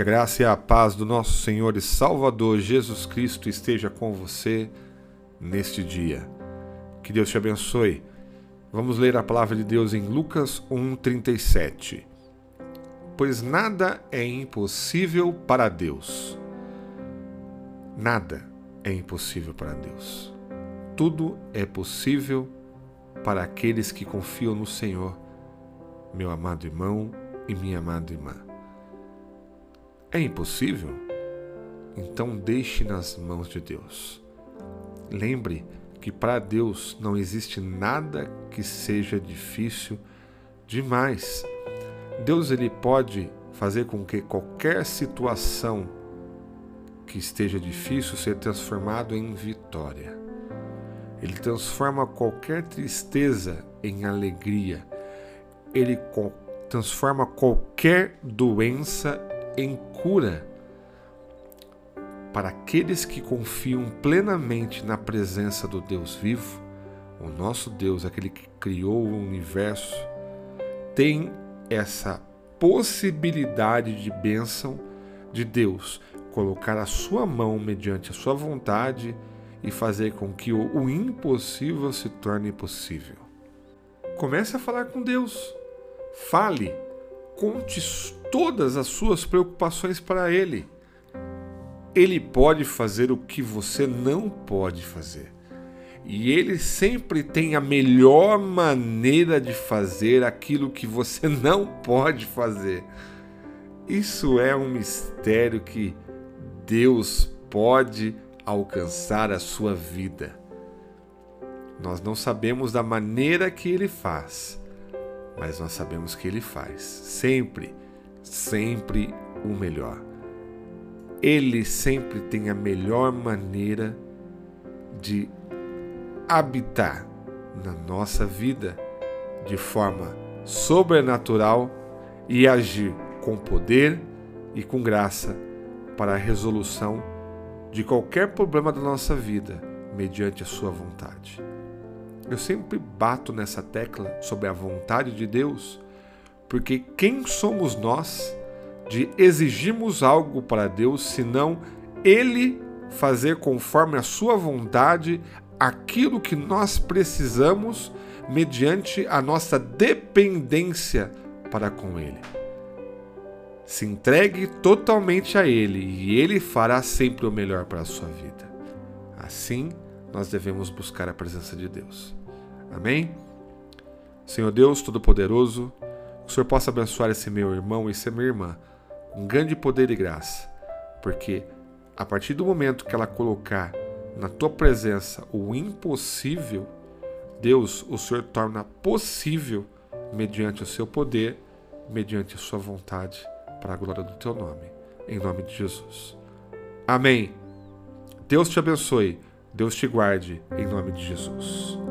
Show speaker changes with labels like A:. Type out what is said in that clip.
A: Que a graça e a paz do nosso Senhor e Salvador Jesus Cristo esteja com você neste dia. Que Deus te abençoe. Vamos ler a palavra de Deus em Lucas 1:37. Pois nada é impossível para Deus. Nada é impossível para Deus. Tudo é possível para aqueles que confiam no Senhor, meu amado irmão e minha amada irmã. É impossível? Então deixe nas mãos de Deus. Lembre que para Deus não existe nada que seja difícil demais. Deus ele pode fazer com que qualquer situação que esteja difícil seja transformado em vitória. Ele transforma qualquer tristeza em alegria. Ele transforma qualquer doença em cura para aqueles que confiam plenamente na presença do Deus vivo, o nosso Deus, aquele que criou o universo, tem essa possibilidade de bênção de Deus colocar a sua mão mediante a sua vontade e fazer com que o, impossível se torne possível. Comece a falar com Deus. Fale, conte todas as suas preocupações para Ele. Ele pode fazer o que você não pode fazer. E ele sempre tem a melhor maneira de fazer aquilo que você não pode fazer. Isso é um mistério que Deus pode alcançar a sua vida. Nós não sabemos da maneira que ele faz, mas nós sabemos que ele faz. Sempre sempre o melhor. Ele sempre tem a melhor maneira de habitar na nossa vida de forma sobrenatural e agir com poder e com graça para a resolução de qualquer problema da nossa vida mediante a sua vontade. Eu sempre bato nessa tecla sobre a vontade de Deus porque quem somos nós de exigirmos algo para Deus senão Ele fazer conforme a Sua vontade aquilo que nós precisamos mediante a nossa dependência para com Ele. Se entregue totalmente a Ele e Ele fará sempre o melhor para a sua vida. Assim, nós devemos buscar a presença de Deus. Amém? Senhor Deus Todo-Poderoso, o Senhor possa abençoar esse meu irmão e essa minha irmã com grande poder e graça, porque a partir do momento que ela colocar na tua presença o impossível, Deus, o Senhor torna possível mediante o seu poder, mediante a sua vontade, para a glória do teu nome. Em nome de Jesus. Amém. Deus te abençoe. Deus te guarde. Em nome de Jesus.